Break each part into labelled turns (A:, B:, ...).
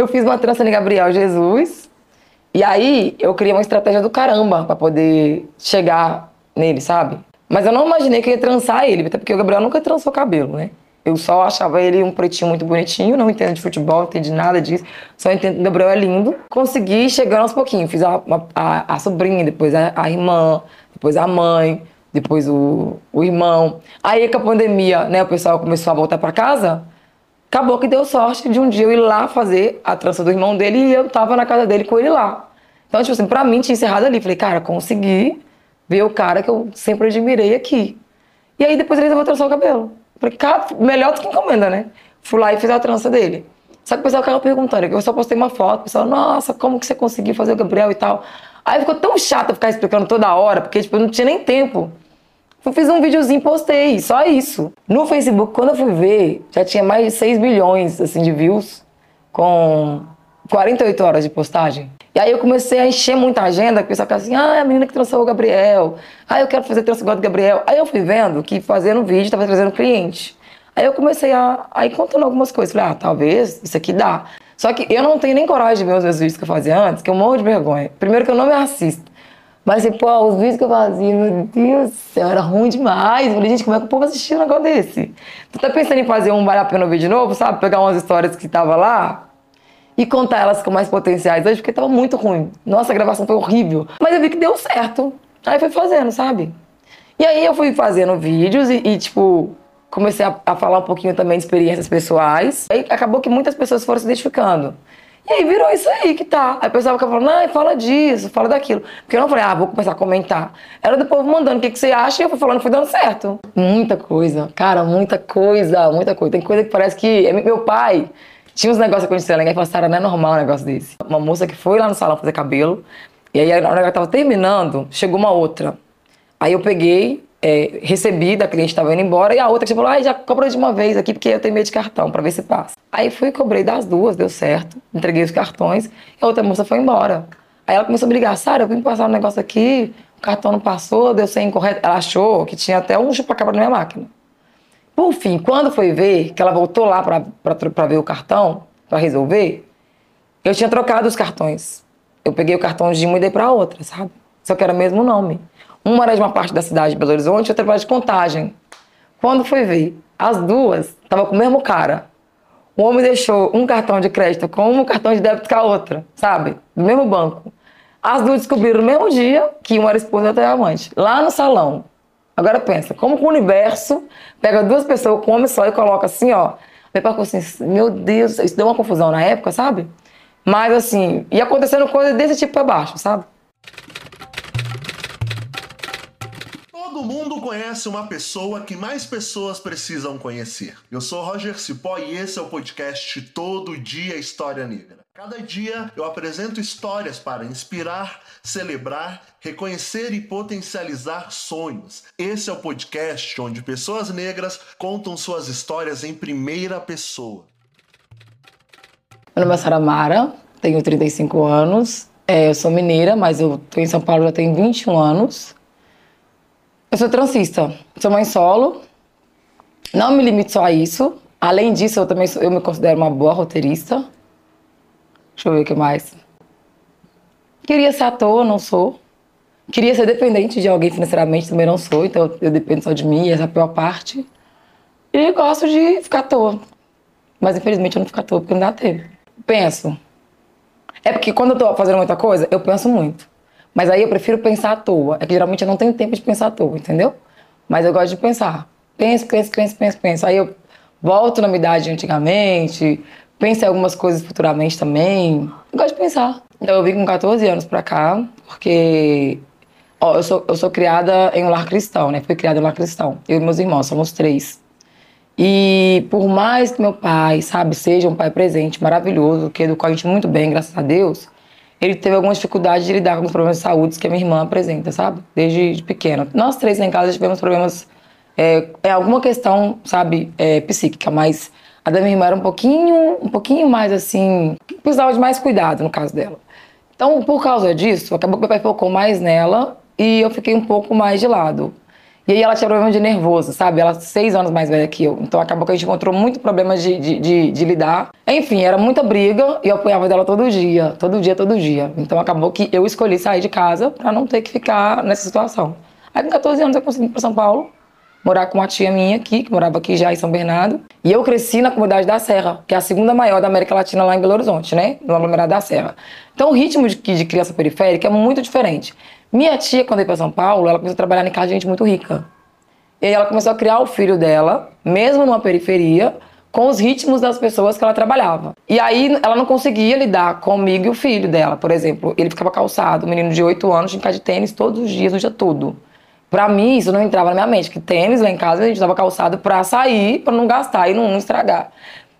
A: eu fiz uma trança de Gabriel Jesus. E aí eu criei uma estratégia do caramba pra poder chegar nele, sabe? Mas eu não imaginei que ia trançar ele, até porque o Gabriel nunca trançou cabelo, né? Eu só achava ele um pretinho muito bonitinho, não entendo de futebol, não entendi nada disso. Só entendo que o Gabriel é lindo. Consegui chegar aos pouquinhos. Fiz a, a, a sobrinha, depois a, a, irmã, depois a mãe, depois o, o irmão. Aí com a pandemia, né, o pessoal começou a voltar para casa. Acabou que deu sorte de um dia eu ir lá fazer a trança do irmão dele e eu tava na casa dele com ele lá. Então, tipo assim, pra mim tinha encerrado ali. Falei, cara, consegui ver o cara que eu sempre admirei aqui. E aí depois ele resolveu trançar o cabelo. Falei, cara, melhor do que encomenda, né? Fui lá e fiz a trança dele. Só que o pessoal ficava perguntando, eu só postei uma foto, o pessoal, nossa, como que você conseguiu fazer o Gabriel e tal. Aí ficou tão chato ficar explicando toda hora, porque tipo, eu não tinha nem tempo. Fiz um videozinho postei, só isso. No Facebook, quando eu fui ver, já tinha mais de 6 milhões assim, de views, com 48 horas de postagem. E aí eu comecei a encher muita agenda, que o pessoal assim, ah, a menina que trançou o Gabriel, ah, eu quero fazer trança igual do Gabriel. Aí eu fui vendo que fazendo vídeo estava trazendo cliente. Aí eu comecei a, a ir contando algumas coisas. Falei, ah, talvez isso aqui dá. Só que eu não tenho nem coragem de ver os meus vídeos que eu fazia antes, que eu morro de vergonha. Primeiro que eu não me assisto. Mas assim, pô, os vídeos que eu fazia, meu Deus do céu, era ruim demais. Eu falei, gente, como é que o povo assistiu um negócio desse? Tu tá pensando em fazer um Vale a Pena Ver de novo, sabe? Pegar umas histórias que tava lá, e contar elas com mais potenciais hoje, porque tava muito ruim. Nossa, a gravação foi horrível. Mas eu vi que deu certo. Aí fui fazendo, sabe? E aí eu fui fazendo vídeos e, e tipo, comecei a, a, falar um pouquinho também de experiências pessoais. Aí acabou que muitas pessoas foram se identificando. E aí virou isso aí que tá. Aí o pessoal ficava falando, não, fala disso, fala daquilo. Porque eu não falei, ah, vou começar a comentar. Era do povo mandando o que, que você acha e eu fui falando, foi dando certo. Muita coisa, cara, muita coisa, muita coisa. Tem coisa que parece que é meu pai tinha uns negócios acontecendo ninguém falou, Sara, não é normal um negócio desse. Uma moça que foi lá no salão fazer cabelo, e aí na hora que tava terminando, chegou uma outra. Aí eu peguei, é, recebi da cliente que tava indo embora, e a outra que falou, ah, já cobrou de uma vez aqui, porque eu tenho medo de cartão, pra ver se passa. Aí fui, cobrei das duas, deu certo, entreguei os cartões, e a outra moça foi embora. Aí ela começou a me ligar, Sara, eu vim passar um negócio aqui, o cartão não passou, deu sem incorreto. Ela achou que tinha até um chupa-cabra na minha máquina. Por fim, quando foi ver, que ela voltou lá para ver o cartão, para resolver, eu tinha trocado os cartões. Eu peguei o cartão de uma e dei para outra, sabe? Só que era o mesmo nome. Uma era de uma parte da cidade de Belo Horizonte, outra era de Contagem. Quando foi ver, as duas estavam com o mesmo cara. O homem deixou um cartão de crédito com um cartão de débito com a outra, sabe? Do mesmo banco. As duas descobriram no mesmo dia que uma era esposa e outra era amante. Lá no salão. Agora pensa, como que o universo pega duas pessoas com homem só e coloca assim, ó. Depois assim, meu Deus, isso deu uma confusão na época, sabe? Mas assim, ia acontecendo coisa desse tipo pra baixo, sabe?
B: Todo mundo conhece uma pessoa que mais pessoas precisam conhecer. Eu sou Roger Cipó e esse é o podcast Todo Dia História Negra. Cada dia eu apresento histórias para inspirar, celebrar, reconhecer e potencializar sonhos. Esse é o podcast onde pessoas negras contam suas histórias em primeira pessoa.
A: Meu nome é Sara Mara, tenho 35 anos. É, eu sou mineira, mas eu estou em São Paulo já tem 21 anos. Eu sou transista, sou mãe solo. Não me limito só a isso. Além disso, eu também sou, eu me considero uma boa roteirista. Deixa eu ver o que mais. Queria ser ator, não sou. Queria ser dependente de alguém financeiramente, também não sou, então eu dependo só de mim, essa é a pior parte. E gosto de ficar à toa. Mas infelizmente eu não fico à toa porque não dá tempo. Penso. É porque quando eu tô fazendo muita coisa, eu penso muito. Mas aí eu prefiro pensar à toa. É que geralmente eu não tenho tempo de pensar à toa, entendeu? Mas eu gosto de pensar. Penso, penso, penso, penso, penso. Aí eu volto na minha idade antigamente, penso em algumas coisas futuramente também. Eu gosto de pensar. Então eu vim com 14 anos pra cá, porque ó, eu, sou, eu sou criada em um lar cristão, né? Fui criada em um lar cristão. Eu e meus irmãos, somos três. E por mais que meu pai, sabe, seja um pai presente, maravilhoso, que educou a gente muito bem, graças a Deus, ele teve algumas dificuldades de lidar com os problemas de saúde que a minha irmã apresenta, sabe? Desde pequena. Nós três em casa tivemos problemas, é, é alguma questão, sabe, é, psíquica, mas a da minha irmã era um pouquinho, um pouquinho mais assim, precisava de mais cuidado no caso dela. Então, por causa disso, acabou que meu pai focou mais nela e eu fiquei um pouco mais de lado. E aí ela tinha problema de nervoso, sabe? Ela é seis anos mais velha que eu. Então acabou que a gente encontrou muito problema de, de, de, de lidar. Enfim, era muita briga e eu apanhava dela todo dia. Todo dia, todo dia. Então acabou que eu escolhi sair de casa para não ter que ficar nessa situação. Aí com 14 anos eu consegui ir pra São Paulo morar com uma tia minha aqui, que morava aqui já em São Bernardo. E eu cresci na comunidade da Serra, que é a segunda maior da América Latina lá em Belo Horizonte, né? No aglomerado da Serra. Então o ritmo de, de criança periférica é muito diferente. Minha tia, quando veio para São Paulo, ela começou a trabalhar em casa de gente muito rica. E aí ela começou a criar o filho dela, mesmo numa periferia, com os ritmos das pessoas que ela trabalhava. E aí ela não conseguia lidar comigo e o filho dela, por exemplo. Ele ficava calçado, um menino de 8 anos, de de tênis todos os dias, o dia todo. Pra mim, isso não entrava na minha mente, que tênis lá em casa a gente tava calçado pra sair, pra não gastar e não, estragar.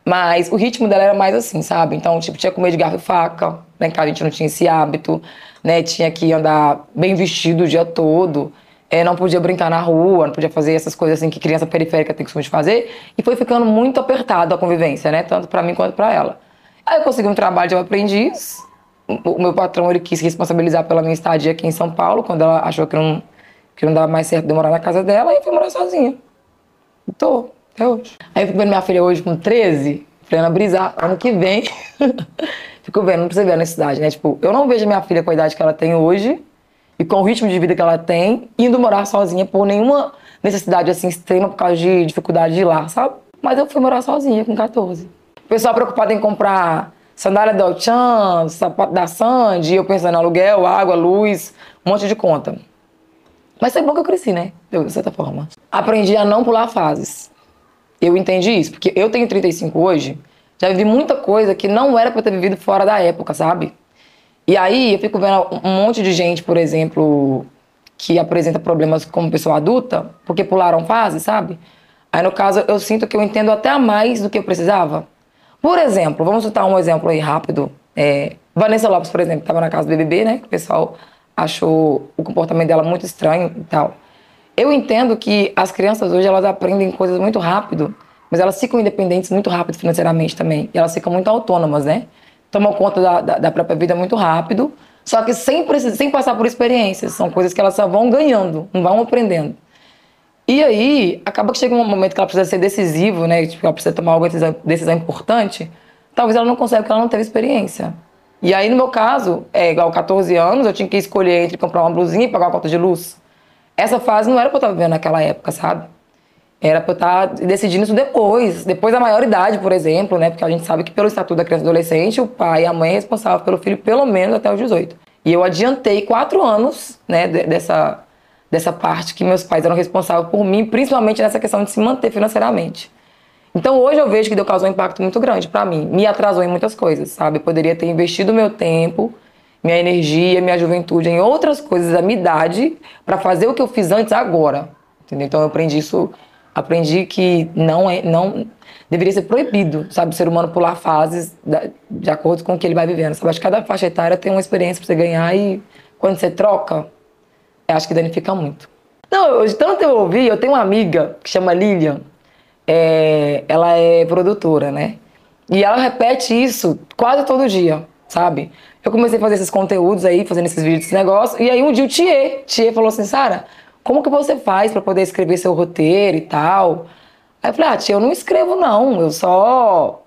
A: Mas o ritmo dela era mais assim, sabe? Então, tipo, tinha comer de garfo e faca. Lá em casa a gente não tinha esse hábito né? Tinha que andar bem vestido o dia todo. É, não podia brincar na rua, não podia fazer essas coisas assim que criança periférica tem costume de fazer. E foi ficando muito apertado a convivência, né? Tanto para mim quanto para ela. Aí eu consegui um trabalho de aprendiz. O meu patrão ele quis responsabilizar pela minha estadia aqui em São Paulo, quando ela achou que não, que não dava mais certo de morar na casa dela, e eu fui morar sozinha. E tô, até hoje. Aí eu fico vendo minha filha hoje com 13, plena brisar, ano que vem. fico vendo, não precisa ver a necessidade, né? Tipo, eu não vejo minha filha com a idade que ela tem hoje e com o ritmo de vida que ela tem, indo morar sozinha por nenhuma necessidade assim extrema por causa de dificuldade de ir lá, sabe? Mas eu fui morar sozinha com 14. O pessoal preocupado em comprar sandália da Chan, sapato da Sandy, eu pensando em aluguel, água, luz, um monte de conta. Mas foi bom que eu cresci, né? De certa forma. Aprendi a não pular fases. Eu entendi isso, porque eu tenho 35 hoje, já vivi muita coisa que não era para ter vivido fora da época, sabe? E aí eu fico vendo um monte de gente, por exemplo, que apresenta problemas como pessoa adulta, porque pularam fase, sabe? Aí no caso eu sinto que eu entendo até mais do que eu precisava. Por exemplo, vamos citar um exemplo aí rápido. É, Vanessa Lopes, por exemplo, estava na casa do BBB, né? Que o pessoal achou o comportamento dela muito estranho e tal. Eu entendo que as crianças hoje elas aprendem coisas muito rápido mas elas ficam independentes muito rápido financeiramente também. E elas ficam muito autônomas, né? Tomam conta da, da, da própria vida muito rápido, só que sem, sem passar por experiências. São coisas que elas só vão ganhando, não vão aprendendo. E aí, acaba que chega um momento que ela precisa ser decisivo, né? Tipo, ela precisa tomar alguma decisão, decisão importante. Talvez ela não consiga porque ela não teve experiência. E aí, no meu caso, é igual 14 anos, eu tinha que escolher entre comprar uma blusinha e pagar uma conta de luz. Essa fase não era pra eu estar vivendo naquela época, sabe? Era para eu estar decidindo isso depois, depois da maioridade, por exemplo, né? Porque a gente sabe que pelo Estatuto da Criança e Adolescente, o pai e a mãe é responsável pelo filho pelo menos até os 18. E eu adiantei quatro anos, né, dessa, dessa parte que meus pais eram responsáveis por mim, principalmente nessa questão de se manter financeiramente. Então hoje eu vejo que deu causou um impacto muito grande para mim. Me atrasou em muitas coisas, sabe? Eu poderia ter investido meu tempo, minha energia, minha juventude em outras coisas da minha idade para fazer o que eu fiz antes agora. Entendeu? Então eu aprendi isso aprendi que não é não deveria ser proibido, sabe, o ser humano pular fases de acordo com o que ele vai vivendo. Sabe? Acho que cada faixa etária tem uma experiência para você ganhar e quando você troca, acho que danifica muito. Não, hoje tanto eu ouvi, eu tenho uma amiga que chama Lilian, é, ela é produtora, né? E ela repete isso quase todo dia, sabe? Eu comecei a fazer esses conteúdos aí, fazendo esses vídeos, esse negócio, e aí um dia o Thier, Thier falou assim, Sara, como que você faz para poder escrever seu roteiro e tal? Aí eu falei, ah, tia, eu não escrevo não, eu só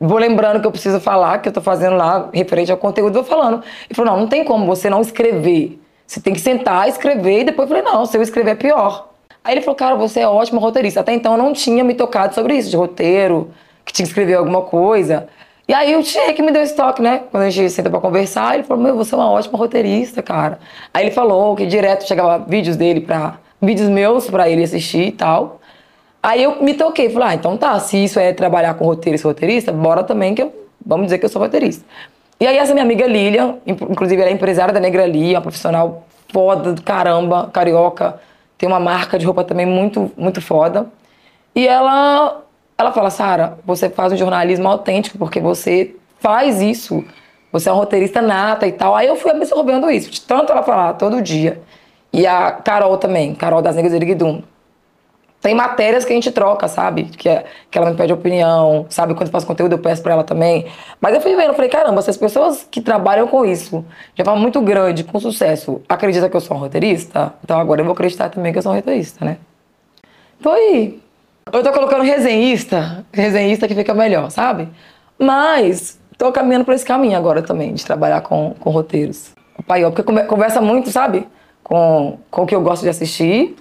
A: vou lembrando que eu preciso falar, que eu tô fazendo lá referente ao conteúdo, vou falando. Ele falou, não, não tem como você não escrever. Você tem que sentar, escrever, e depois eu falei, não, se eu escrever é pior. Aí ele falou, cara, você é ótimo roteirista. Até então eu não tinha me tocado sobre isso, de roteiro, que tinha que escrever alguma coisa. E aí o Tchê que me deu esse toque, né? Quando a gente senta pra conversar, ele falou, meu, você é uma ótima roteirista, cara. Aí ele falou que direto chegava vídeos dele pra... Vídeos meus pra ele assistir e tal. Aí eu me toquei, falei, ah, então tá, se isso é trabalhar com roteiro ser roteirista, bora também que eu... Vamos dizer que eu sou roteirista. E aí essa minha amiga Lilian, inclusive ela é empresária da Negra Lia, uma profissional foda do caramba, carioca, tem uma marca de roupa também muito, muito foda. E ela ela fala, Sara, você faz um jornalismo autêntico porque você faz isso. Você é um roteirista nata e tal. Aí eu fui absorvendo isso, de tanto ela falar todo dia. E a Carol também, Carol das Negras Eriguidum. Tem matérias que a gente troca, sabe? Que, é, que ela me pede opinião, sabe? Quando eu faço conteúdo, eu peço pra ela também. Mas eu fui vendo, eu falei, caramba, se as pessoas que trabalham com isso, de forma muito grande, com sucesso, acreditam que eu sou um roteirista, então agora eu vou acreditar também que eu sou um roteirista, né? Então aí. Eu tô colocando resenhista, resenhista que fica melhor, sabe? Mas tô caminhando por esse caminho agora também, de trabalhar com, com roteiros. Pai, porque conversa muito, sabe? Com, com o que eu gosto de assistir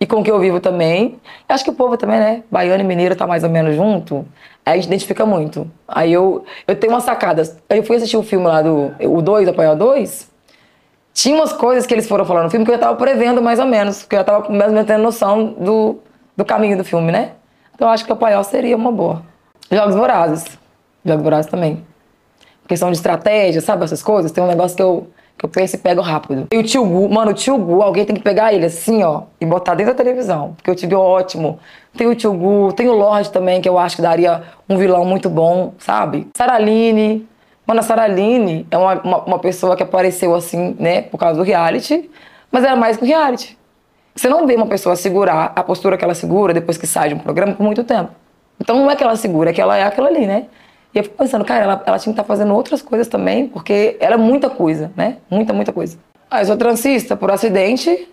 A: e com o que eu vivo também. Acho que o povo também, né? Baiano e mineiro tá mais ou menos junto. Aí a gente identifica muito. Aí eu, eu tenho umas sacadas. Aí eu fui assistir o filme lá do o 2, Apoiar 2. Tinha umas coisas que eles foram falando no filme que eu já tava prevendo mais ou menos, que eu já tava mais ou menos tendo noção do, do caminho do filme, né? Então eu acho que o Paiol seria uma boa. Jogos Vorazes. Jogos Vorazes também. Questão de estratégia, sabe? Essas coisas. Tem um negócio que eu que eu penso e pego rápido. E o tio Gu, mano, o tio Gu, alguém tem que pegar ele assim, ó, e botar dentro da televisão. Porque o tio Gu é ótimo. Tem o tio Gu, tem o Lorde também, que eu acho que daria um vilão muito bom, sabe? Saraline. Mano, a Saraline é uma, uma, uma, pessoa que apareceu assim, né, por causa do reality, mas era mais que o reality. Você não vê uma pessoa segurar a postura que ela segura depois que sai de um programa por muito tempo. Então não é que ela segura, é que ela é aquela ali, né? E eu fico pensando, cara, ela, ela tinha que estar tá fazendo outras coisas também, porque ela é muita coisa, né? Muita, muita coisa. Ah, eu sou transista por acidente.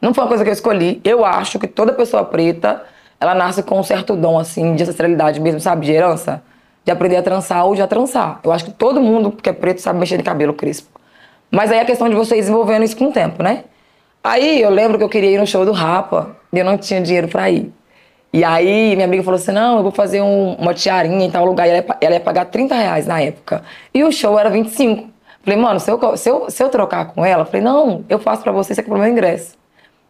A: Não foi uma coisa que eu escolhi. Eu acho que toda pessoa preta, ela nasce com um certo dom, assim, de ancestralidade mesmo, sabe? De herança. De aprender a trançar ou de a trançar. Eu acho que todo mundo que é preto sabe mexer de cabelo crespo. Mas aí é a questão de você desenvolvendo isso com o tempo, né? Aí eu lembro que eu queria ir no show do Rapa e eu não tinha dinheiro para ir. E aí minha amiga falou assim: não, eu vou fazer um, uma tiarinha em tal lugar. E ela ia, ela ia pagar 30 reais na época. E o show era 25. Falei, mano, se eu, se eu, se eu trocar com ela, falei, não, eu faço pra você, você aqui pro meu ingresso.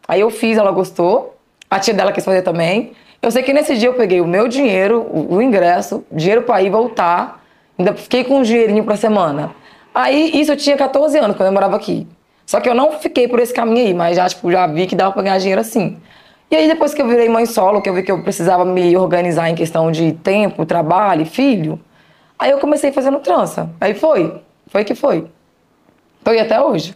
A: Aí eu fiz, ela gostou. A tia dela quis fazer também. Eu sei que nesse dia eu peguei o meu dinheiro, o, o ingresso, dinheiro pra ir voltar. Ainda fiquei com um dinheirinho pra semana. Aí, isso eu tinha 14 anos, quando eu morava aqui. Só que eu não fiquei por esse caminho aí, mas já, tipo, já vi que dava pra ganhar dinheiro assim. E aí, depois que eu virei mãe solo, que eu vi que eu precisava me organizar em questão de tempo, trabalho, filho, aí eu comecei fazendo trança. Aí foi. Foi que foi. Tô aí até hoje,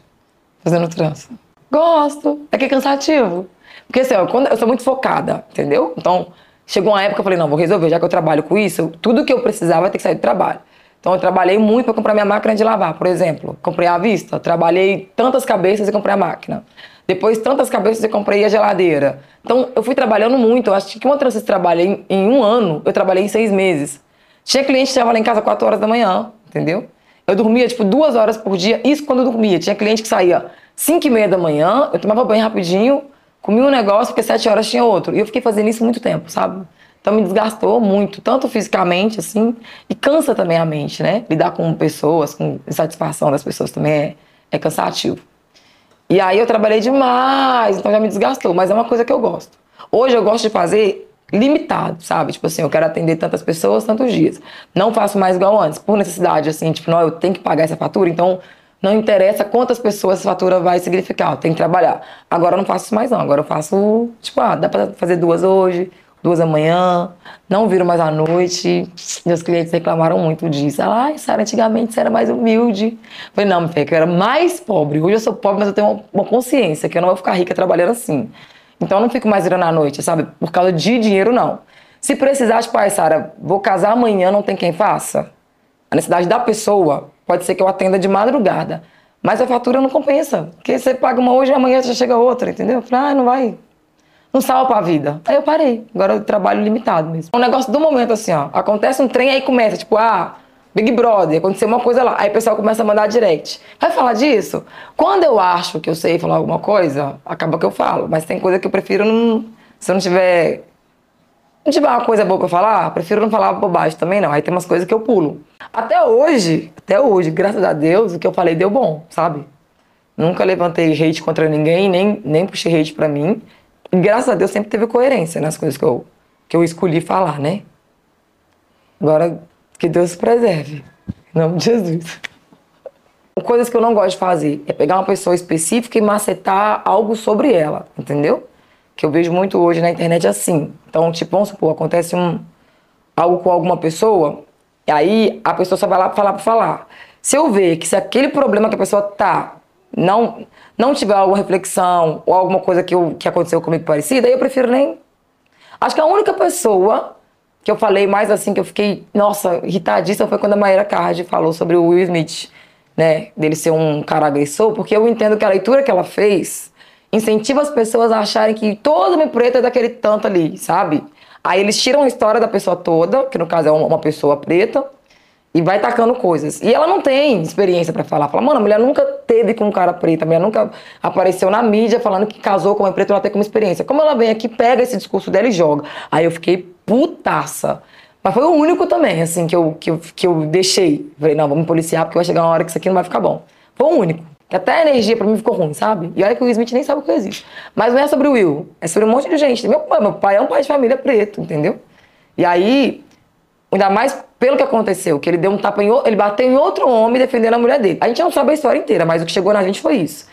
A: fazendo trança. Gosto. É que é cansativo. Porque assim, ó, quando eu sou muito focada, entendeu? Então, chegou uma época que eu falei, não, vou resolver, já que eu trabalho com isso, tudo que eu precisava ter que sair do trabalho. Então, eu trabalhei muito para comprar minha máquina de lavar, por exemplo. Comprei à vista, trabalhei tantas cabeças e comprei a máquina. Depois, tantas cabeças, eu comprei a geladeira. Então, eu fui trabalhando muito. Eu acho que uma trança trabalha em, em um ano, eu trabalhei em seis meses. Tinha cliente que estava lá em casa quatro horas da manhã, entendeu? Eu dormia, tipo, duas horas por dia. Isso quando eu dormia. Tinha cliente que saía cinco e meia da manhã, eu tomava banho rapidinho, comia um negócio, porque sete horas tinha outro. E eu fiquei fazendo isso muito tempo, sabe? Então me desgastou muito, tanto fisicamente, assim, e cansa também a mente, né? Lidar com pessoas, com insatisfação das pessoas também é, é cansativo. E aí eu trabalhei demais, então já me desgastou, mas é uma coisa que eu gosto. Hoje eu gosto de fazer limitado, sabe? Tipo assim, eu quero atender tantas pessoas tantos dias. Não faço mais igual antes, por necessidade, assim, tipo, não, eu tenho que pagar essa fatura, então não interessa quantas pessoas essa fatura vai significar, eu tenho que trabalhar. Agora eu não faço isso mais não, agora eu faço, tipo, ah, dá pra fazer duas hoje, duas da manhã, não viram mais à noite. Meus clientes reclamaram muito disso. Ela, ai, Sara, antigamente você era mais humilde. Eu falei, não, Fê, que eu era mais pobre. Hoje eu sou pobre, mas eu tenho uma, uma, consciência que eu não vou ficar rica trabalhando assim. Então eu não fico mais virando à noite, sabe? Por causa de dinheiro, não. Se precisar, tipo, ai, Sara, vou casar amanhã, não tem quem faça. A necessidade da pessoa pode ser que eu atenda de madrugada. Mas a fatura não compensa. Porque você paga uma hoje e amanhã já chega outra, entendeu? Eu falei, ah, não vai não salva a vida. Aí eu parei. Agora eu trabalho limitado mesmo. É um negócio do momento assim, ó. Acontece um trem, aí começa, tipo, ah, Big Brother, aconteceu uma coisa lá. Aí o pessoal começa a mandar direct. Vai falar disso? Quando eu acho que eu sei falar alguma coisa, acaba que eu falo. Mas tem coisa que eu prefiro não. Se eu não tiver. Não tiver uma coisa boa pra falar, prefiro não falar bobagem também, não. Aí tem umas coisas que eu pulo. Até hoje, até hoje, graças a Deus, o que eu falei deu bom, sabe? Nunca levantei hate contra ninguém, nem, nem puxei hate pra mim graças a Deus sempre teve coerência nas coisas que eu, que eu escolhi falar, né? Agora, que Deus preserve. Em nome de Jesus. Coisas que eu não gosto de fazer é pegar uma pessoa específica e macetar algo sobre ela, entendeu? Que eu vejo muito hoje na internet assim. Então, tipo, vamos supor, acontece um, algo com alguma pessoa, e aí a pessoa só vai lá falar pra falar. Se eu ver que se aquele problema que a pessoa tá não não tiver alguma reflexão ou alguma coisa que, eu, que aconteceu comigo parecida, eu prefiro nem, Acho que a única pessoa que eu falei mais assim, que eu fiquei, nossa, irritadíssima, foi quando a Maíra Card falou sobre o Will Smith, né? Dele ser um cara agressor, porque eu entendo que a leitura que ela fez incentiva as pessoas a acharem que todo homem preto é daquele tanto ali, sabe? Aí eles tiram a história da pessoa toda, que no caso é uma pessoa preta, e vai tacando coisas. E ela não tem experiência para falar. Fala, mano, a mulher nunca teve com um cara preto, a mulher nunca apareceu na mídia falando que casou com uma preta, ela tem como experiência. Como ela vem aqui, pega esse discurso dela e joga. Aí eu fiquei putaça. Mas foi o único também, assim, que eu, que eu, que eu deixei. Falei, não, vamos policiar, porque vai chegar uma hora que isso aqui não vai ficar bom. Foi o único. Até a energia pra mim ficou ruim, sabe? E olha que o Will Smith nem sabe o que existe. Mas não é sobre o Will, é sobre um monte de gente. Meu pai, meu pai é um pai de família preto, entendeu? E aí, ainda mais pelo que aconteceu, que ele deu um tapa em ele bateu em outro homem defendendo a mulher dele. A gente não sabe a história inteira, mas o que chegou na gente foi isso.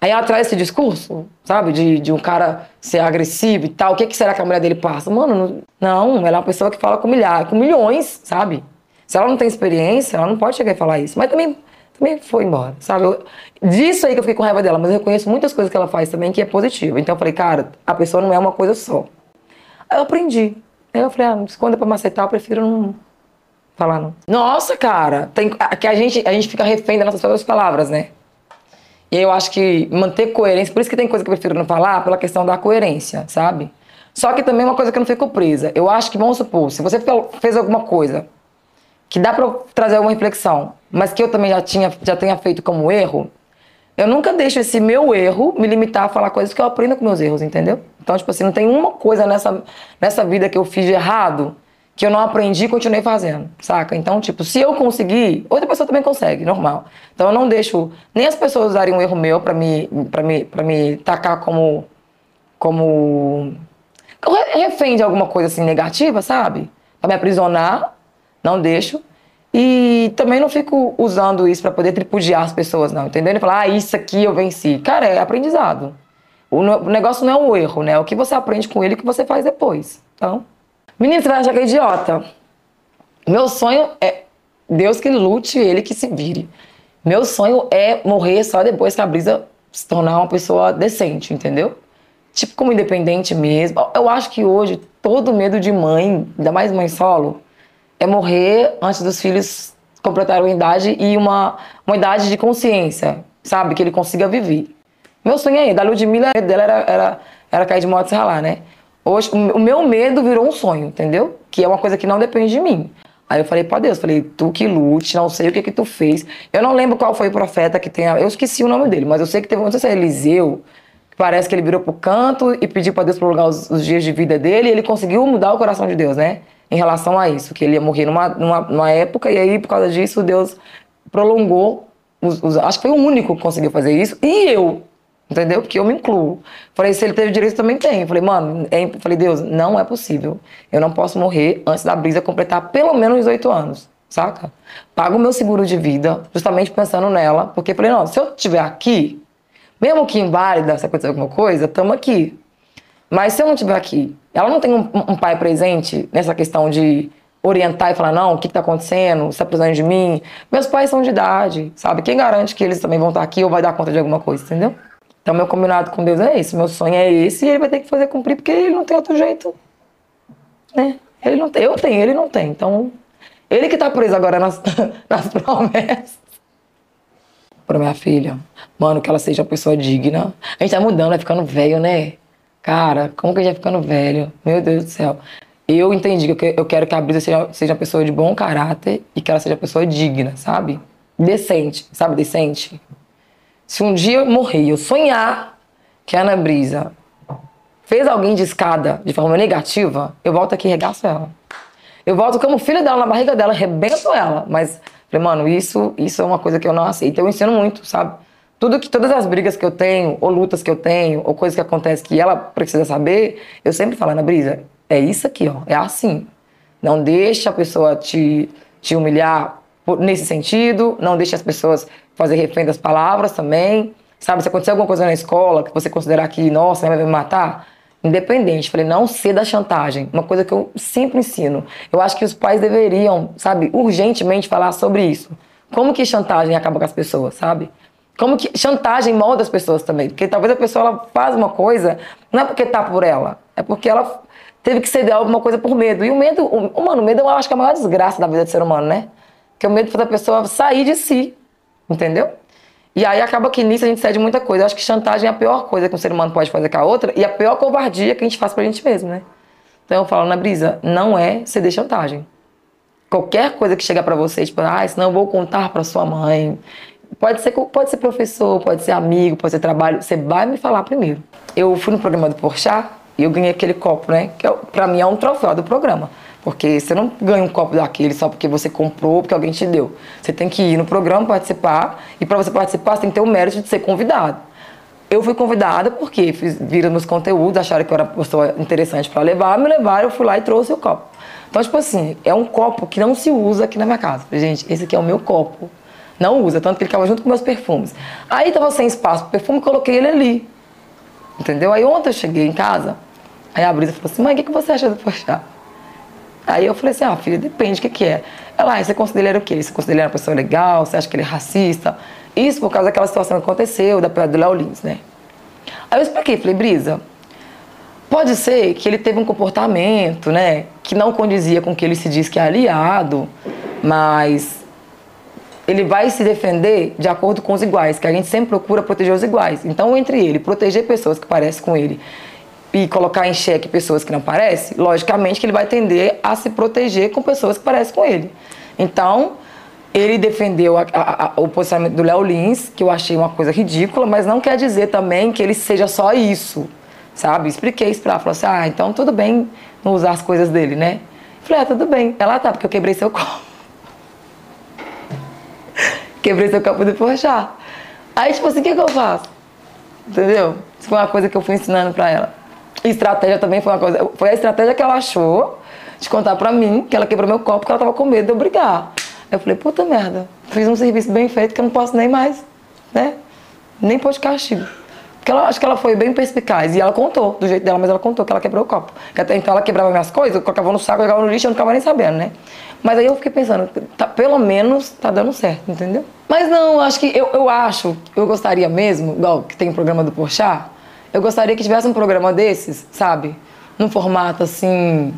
A: Aí atrás desse discurso, sabe, de, de um cara ser agressivo e tal, o que, que será que a mulher dele passa? Mano, não, ela é uma pessoa que fala com milhares, com milhões, sabe? Se ela não tem experiência, ela não pode chegar e falar isso. Mas também, também foi embora, sabe? Eu, disso aí que eu fiquei com raiva dela, mas eu reconheço muitas coisas que ela faz também que é positiva. Então eu falei, cara, a pessoa não é uma coisa só. Aí eu aprendi. Aí eu falei, ah, quando é pra macetar, eu prefiro não falar não. Nossa, cara, tem, que a gente, a gente fica refém das nossas próprias palavras, né? E eu acho que manter coerência, por isso que tem coisa que eu prefiro não falar, pela questão da coerência, sabe? Só que também é uma coisa que eu não fico presa. Eu acho que, vamos supor, se você fez alguma coisa que dá para trazer alguma reflexão, mas que eu também já, tinha, já tenha feito como erro, eu nunca deixo esse meu erro me limitar a falar coisas que eu aprendo com meus erros, entendeu? Então, tipo assim, não tem uma coisa nessa, nessa vida que eu fiz de errado que eu não aprendi e continuei fazendo, saca? Então, tipo, se eu conseguir, outra pessoa também consegue, normal. Então eu não deixo nem as pessoas usarem um erro meu para me para me para me tacar como como refém de alguma coisa assim negativa, sabe? Para me aprisionar, não deixo. E também não fico usando isso para poder tripudiar as pessoas, não, entendeu? E falar, ah, isso aqui eu venci. Cara, é aprendizado. O negócio não é o erro, né? O que você aprende com ele o que você faz depois. Então, Menino, você vai achar que é idiota. Meu sonho é Deus que lute, ele que se vire. Meu sonho é morrer só depois que a Brisa se tornar uma pessoa decente, entendeu? Tipo, como independente mesmo. Eu acho que hoje todo medo de mãe, ainda mais mãe solo, é morrer antes dos filhos completarem uma idade e uma, uma idade de consciência, sabe? Que ele consiga viver. Meu sonho é, da Ludmilla, dela era, era, era cair de moto e ralar, né? Hoje, o meu medo virou um sonho, entendeu? Que é uma coisa que não depende de mim. Aí eu falei para Deus, falei, tu que lute, não sei o que que tu fez. Eu não lembro qual foi o profeta que tem, eu esqueci o nome dele, mas eu sei que teve, não sei se é Eliseu, parece que ele virou pro canto e pediu para Deus prolongar os, os, dias de vida dele e ele conseguiu mudar o coração de Deus, né? Em relação a isso, que ele ia morrer numa, numa, numa época e aí por causa disso Deus prolongou os, os, acho que foi o único que conseguiu fazer isso. E eu, Entendeu? Porque eu me incluo. Falei, se ele teve direito, também tem. Falei, mano, é, falei, Deus, não é possível. Eu não posso morrer antes da brisa completar pelo menos 18 anos, saca? Pago o meu seguro de vida, justamente pensando nela, porque falei, não, se eu estiver aqui, mesmo que inválida, se acontecer alguma coisa, estamos aqui. Mas se eu não estiver aqui, ela não tem um, um, pai presente nessa questão de orientar e falar, não, o que está acontecendo, você está precisando de mim. Meus pais são de idade, sabe? Quem garante que eles também vão estar aqui ou vai dar conta de alguma coisa, entendeu? Então, meu combinado com Deus é esse. Meu sonho é esse e ele vai ter que fazer cumprir porque ele não tem outro jeito. Né? Ele não tem, eu tenho, ele não tem. Então, ele que tá preso agora nas, nas promessas. Pra minha filha, mano, que ela seja uma pessoa digna. A gente tá mudando, vai ficando velho, né? Cara, como que a gente vai ficando velho? Meu Deus do céu. Eu entendi que eu quero que a Brisa seja, seja uma pessoa de bom caráter e que ela seja uma pessoa digna, sabe? Decente, sabe? Decente. Se um dia eu morrer eu sonhar que a Ana Brisa fez alguém de escada de forma negativa, eu volto aqui e regaço ela. Eu volto como filho dela na barriga dela, arrebento ela. Mas, falei, mano, isso, isso é uma coisa que eu não aceito. Eu ensino muito, sabe? Tudo que, todas as brigas que eu tenho, ou lutas que eu tenho, ou coisas que acontecem que ela precisa saber, eu sempre falo, Ana Brisa, é isso aqui, ó, é assim. Não deixa a pessoa te, te humilhar nesse sentido, não deixa as pessoas fazer refém das palavras também. Sabe, se acontecer alguma coisa na escola que você considerar que, nossa, vai me matar, independente. Falei, não ceda da chantagem. Uma coisa que eu sempre ensino. Eu acho que os pais deveriam, sabe, urgentemente falar sobre isso. Como que chantagem acaba com as pessoas, sabe? Como que chantagem molda as pessoas também. Porque talvez a pessoa ela faz uma coisa, não é porque tá por ela, é porque ela teve que ceder alguma coisa por medo. E o medo, o, mano, o medo eu acho que é a maior desgraça da vida do ser humano, né? Que o medo da pessoa sair de si, entendeu? E aí acaba que nisso a gente cede muita coisa. Eu acho que chantagem é a pior coisa que um ser humano pode fazer com a outra e a pior covardia que a gente faz pra gente mesmo, né? Então eu falo na brisa, não é ceder chantagem. Qualquer coisa que chegar para você, tipo, ah, senão eu vou contar para sua mãe. Pode ser, pode ser professor, pode ser amigo, pode ser trabalho. Você vai me falar primeiro. Eu fui no programa do Porchat e eu ganhei aquele copo, né? Que é, para mim é um troféu do programa. Porque você não ganha um copo daquele só porque você comprou, porque alguém te deu. Você tem que ir no programa, participar. E para você participar, você tem que ter o mérito de ser convidado. Eu fui convidada porque fiz, viram nos conteúdos, acharam que eu era uma pessoa interessante para levar, me levaram, eu fui lá e trouxe o copo. Então, tipo assim, é um copo que não se usa aqui na minha casa. Gente, esse aqui é o meu copo. Não usa, tanto que ele ficava junto com meus perfumes. Aí tava sem espaço pro perfume, coloquei ele ali. Entendeu? Aí ontem eu cheguei em casa, aí a Brisa falou assim, mãe, o que, que você acha do Porchat? Aí eu falei assim, ah, filha, depende, o que, que é? Ela, ah, você considera ele o quê? Você considera ele uma pessoa legal? Você acha que ele é racista? Isso por causa daquela situação que aconteceu, da piada do Léo Lins, né? Aí eu expliquei, falei, Brisa, pode ser que ele teve um comportamento, né, que não condizia com o que ele se diz que é aliado, mas ele vai se defender de acordo com os iguais, que a gente sempre procura proteger os iguais. Então, entre ele proteger pessoas que parecem com ele e colocar em xeque pessoas que não parecem, logicamente que ele vai tender a se proteger com pessoas que parecem com ele. Então, ele defendeu a, a, a, o posicionamento do Léo Lins, que eu achei uma coisa ridícula, mas não quer dizer também que ele seja só isso, sabe? Expliquei isso pra ela, falou assim, ah, então tudo bem não usar as coisas dele, né? Falei, ah, tudo bem. Ela tá, porque eu quebrei seu copo. Quebrei seu copo de porchar. Aí, tipo assim, o que, que eu faço? Entendeu? Isso foi uma coisa que eu fui ensinando pra ela. estratégia também foi uma coisa. Foi a estratégia que ela achou de contar pra mim que ela quebrou meu copo porque ela tava com medo de eu brigar. Eu falei, puta merda, fiz um serviço bem feito que eu não posso nem mais, né? Nem pôr de castigo. Porque ela, acho que ela foi bem perspicaz. E ela contou, do jeito dela, mas ela contou que ela quebrou o copo. Que até então ela quebrava minhas coisas, eu colocava no saco, jogava no lixo, eu não ficava nem sabendo, né? Mas aí eu fiquei pensando, tá, pelo menos tá dando certo, entendeu? Mas não, acho que eu, eu acho, eu gostaria mesmo, igual que tem o programa do Porchat, eu gostaria que tivesse um programa desses, sabe? Num formato assim.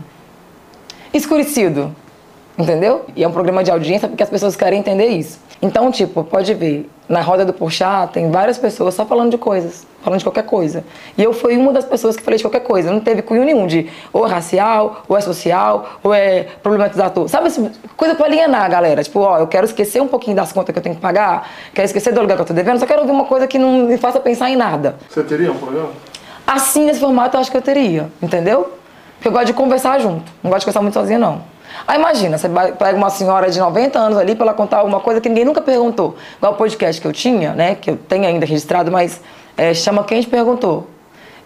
A: escurecido. Entendeu? E é um programa de audiência porque as pessoas querem entender isso. Então, tipo, pode ver, na roda do Porchat tem várias pessoas só falando de coisas, falando de qualquer coisa. E eu fui uma das pessoas que falei de qualquer coisa. Não teve cunho nenhum de ou é racial, ou é social, ou é problematizador. Sabe, assim, coisa pra alienar a galera. Tipo, ó, eu quero esquecer um pouquinho das contas que eu tenho que pagar, quero esquecer do aluguel que eu tô devendo, só quero ouvir uma coisa que não me faça pensar em nada.
B: Você teria um programa?
A: Assim, nesse formato, eu acho que eu teria, entendeu? Porque eu gosto de conversar junto. Não gosto de conversar muito sozinha, não. Aí imagina, você pega uma senhora de 90 anos ali para ela contar alguma coisa que ninguém nunca perguntou. Igual o podcast que eu tinha, né, que eu tenho ainda registrado, mas é, chama Quem Te Perguntou.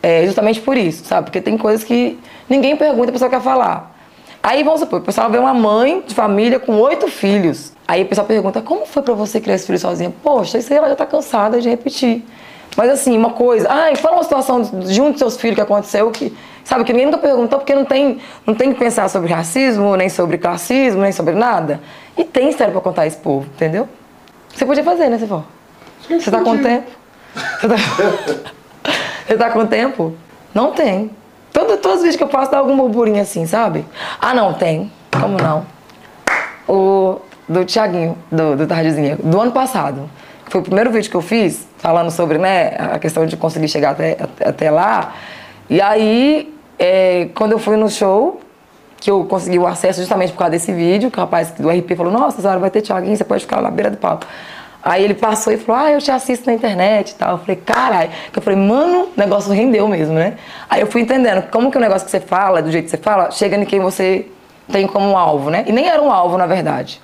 A: É justamente por isso, sabe? Porque tem coisas que ninguém pergunta a pessoa quer falar. Aí vamos supor, o pessoal vê uma mãe de família com oito filhos. Aí o pessoal pergunta, como foi para você criar esse filho sozinha? Poxa, isso aí ela já tá cansada de repetir. Mas assim, uma coisa, ah, fala uma situação de um dos seus filhos que aconteceu que Sabe, que ninguém nunca perguntou, porque não tem, não tem que pensar sobre racismo, nem sobre classismo, nem sobre nada. E tem história pra contar esse povo, entendeu? Você podia fazer, né, Cifó? Você tá com tempo? Você tá... Você tá com tempo? Não tem. Todo, todos os vídeos que eu faço dá algum burburinho assim, sabe? Ah, não, tem. Como não? O do Tiaguinho, do, do Tardezinha, do ano passado. Foi o primeiro vídeo que eu fiz, falando sobre né, a questão de conseguir chegar até, até lá. E aí é, quando eu fui no show, que eu consegui o acesso justamente por causa desse vídeo, que o rapaz do RP falou, nossa, senhora vai ter Thiaguinho, você pode ficar lá na beira do palco. Aí ele passou e falou, ah, eu te assisto na internet e tal. Eu falei, caralho. Eu falei, mano, o negócio rendeu mesmo, né? Aí eu fui entendendo como que o negócio que você fala, do jeito que você fala, chega em quem você tem como alvo, né? E nem era um alvo, na verdade.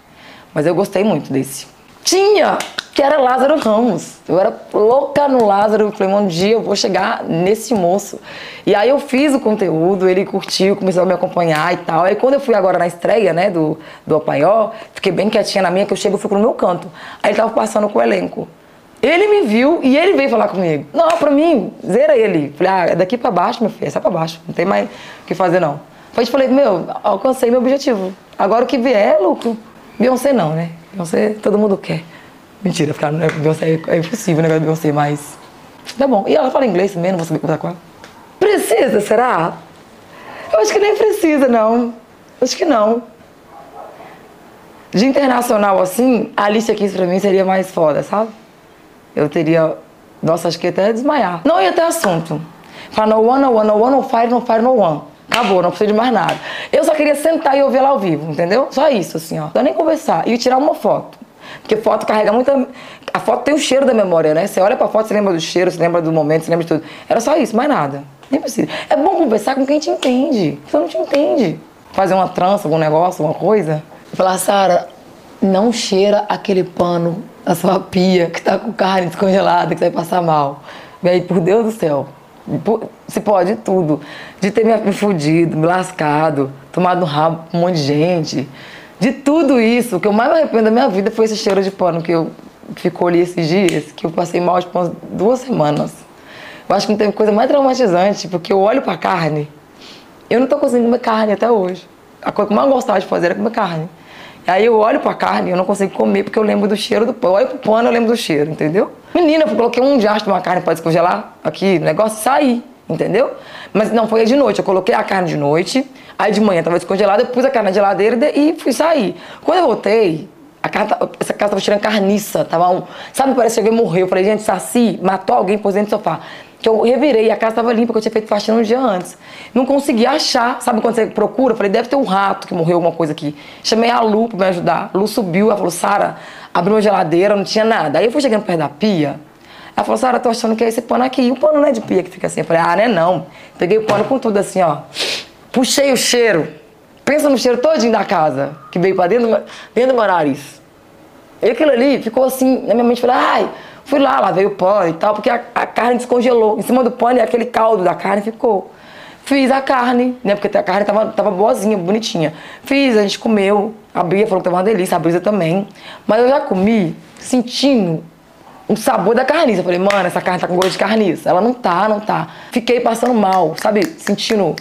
A: Mas eu gostei muito desse. Tinha! Que era Lázaro Ramos. Eu era louca no Lázaro. Eu falei, um dia eu vou chegar nesse moço. E aí eu fiz o conteúdo, ele curtiu, começou a me acompanhar e tal. Aí quando eu fui agora na estreia, né, do, do Apaió, fiquei bem quietinha na minha, que eu chego e fico no meu canto. Aí ele tava passando com o elenco. Ele me viu e ele veio falar comigo. Não, pra mim, zera ele. Falei, ah, é daqui pra baixo, meu filho, é só pra baixo. Não tem mais o que fazer, não. Depois falei, meu, alcancei meu objetivo. Agora o que vier, é lucro. Beyoncé não, né? Beyoncé todo mundo quer. Mentira, ficar no Beyoncé é impossível de Beyoncé, mas. Tá bom. E ela fala inglês também, não vou saber conversar com ela. Precisa, será? Eu acho que nem precisa, não. Acho que não. De internacional, assim, a Alicia Keys pra mim seria mais foda, sabe? Eu teria. Nossa, acho que ia até desmaiar. Não ia ter assunto. Fala no one, no one, no one, no fire, no fire, no one. Acabou, não precisa de mais nada. Eu só queria sentar e ouvir ela ao vivo, entendeu? Só isso, assim, ó. Não nem conversar. E tirar uma foto. Porque foto carrega muita. A foto tem o cheiro da memória, né? Você olha pra foto, você lembra do cheiro, você lembra do momento, você lembra de tudo. Era só isso, mais nada. Nem precisa. É bom conversar com quem te entende. Você não te entende. Fazer uma trança, algum negócio, alguma coisa. Falar, Sara, não cheira aquele pano na sua pia que tá com carne descongelada, que você vai passar mal. E aí, por Deus do céu, se pode tudo. De ter me fudido, me lascado, tomado um rabo com um monte de gente. De tudo isso, o que eu mais me arrependo da minha vida foi esse cheiro de pano que, eu, ficou ali esses dias, que eu passei mal tipo, duas semanas. Eu acho que não teve coisa mais traumatizante, porque eu olho pra carne, eu não tô conseguindo comer carne até hoje. A coisa que eu mais gostava de fazer era comer carne. Aí eu olho pra carne e eu não consigo comer porque eu lembro do cheiro do pão. Eu olho pro pano eu lembro do cheiro, entendeu? Menina, eu coloquei um diacho de uma carne para descongelar aqui, o negócio sair, entendeu? Mas não, foi de noite. Eu coloquei a carne de noite, aí de manhã tava descongelada, eu pus a carne na geladeira e fui sair. Quando eu voltei, a casa, essa casa tava tirando carniça, tava um. Sabe, parece que alguém morreu. Eu falei, gente, Saci matou alguém, pôs dentro do sofá que eu revirei a casa estava limpa, porque eu tinha feito faxina um dia antes. Não consegui achar, sabe quando você procura? Falei, deve ter um rato que morreu, alguma coisa aqui. Chamei a Lu para me ajudar. Lu subiu, ela falou, Sara, abriu uma geladeira, não tinha nada. Aí eu fui chegando perto da pia, ela falou, Sara, tô achando que é esse pano aqui. E o pano não é de pia que fica assim. Eu falei, ah, não é não. Peguei o pano com tudo assim, ó. Puxei o cheiro. Pensa no cheiro todinho da casa, que veio para dentro, dentro do meu nariz. E aquilo ali ficou assim, na minha mente, falei, ai Fui lá, lavei o pano e tal, porque a, a carne descongelou. Em cima do pano e aquele caldo da carne ficou. Fiz a carne, né? Porque a carne tava, tava boazinha, bonitinha. Fiz, a gente comeu. A Bia falou que tava uma delícia, a Brisa também. Mas eu já comi sentindo o sabor da carniça. Eu falei, mano, essa carne tá com gosto de carniça. Ela não tá, não tá. Fiquei passando mal, sabe? Sentindo.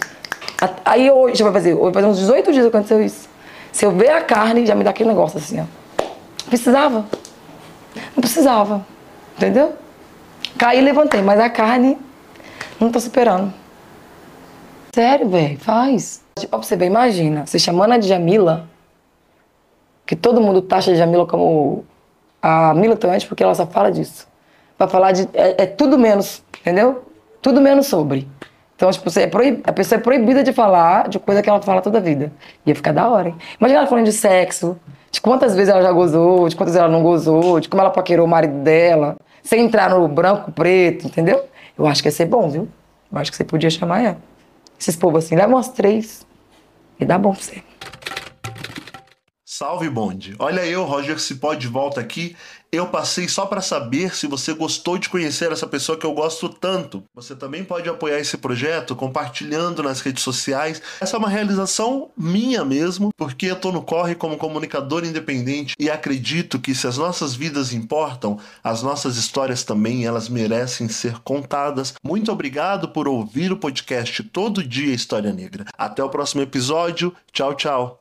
A: Aí hoje, vai fazer, vai fazer uns 18 dias que aconteceu isso. Se eu ver a carne, já me dá aquele negócio assim, ó. Precisava. Não precisava. Entendeu? Caí e levantei, mas a carne não tô superando. Sério, velho, faz. Tipo, pra você ver, imagina, você chamando a Djamila, que todo mundo taxa a Djamila como a militante, porque ela só fala disso. Pra falar de. É, é tudo menos, entendeu? Tudo menos sobre. Então, tipo, você é proib... a pessoa é proibida de falar de coisa que ela fala toda a vida. Ia ficar da hora, hein? Imagina ela falando de sexo, de quantas vezes ela já gozou, de quantas ela não gozou, de como ela paquerou o marido dela, sem entrar no branco, preto, entendeu? Eu acho que ia ser bom, viu? Eu acho que você podia chamar ela. Esses povos assim, leva umas três e dá bom pra você.
B: Salve bonde! Olha eu, Roger Cipó, de volta aqui eu passei só para saber se você gostou de conhecer essa pessoa que eu gosto tanto. Você também pode apoiar esse projeto compartilhando nas redes sociais. Essa é uma realização minha mesmo, porque eu tô no corre como comunicador independente e acredito que se as nossas vidas importam, as nossas histórias também, elas merecem ser contadas. Muito obrigado por ouvir o podcast Todo Dia História Negra. Até o próximo episódio. Tchau, tchau.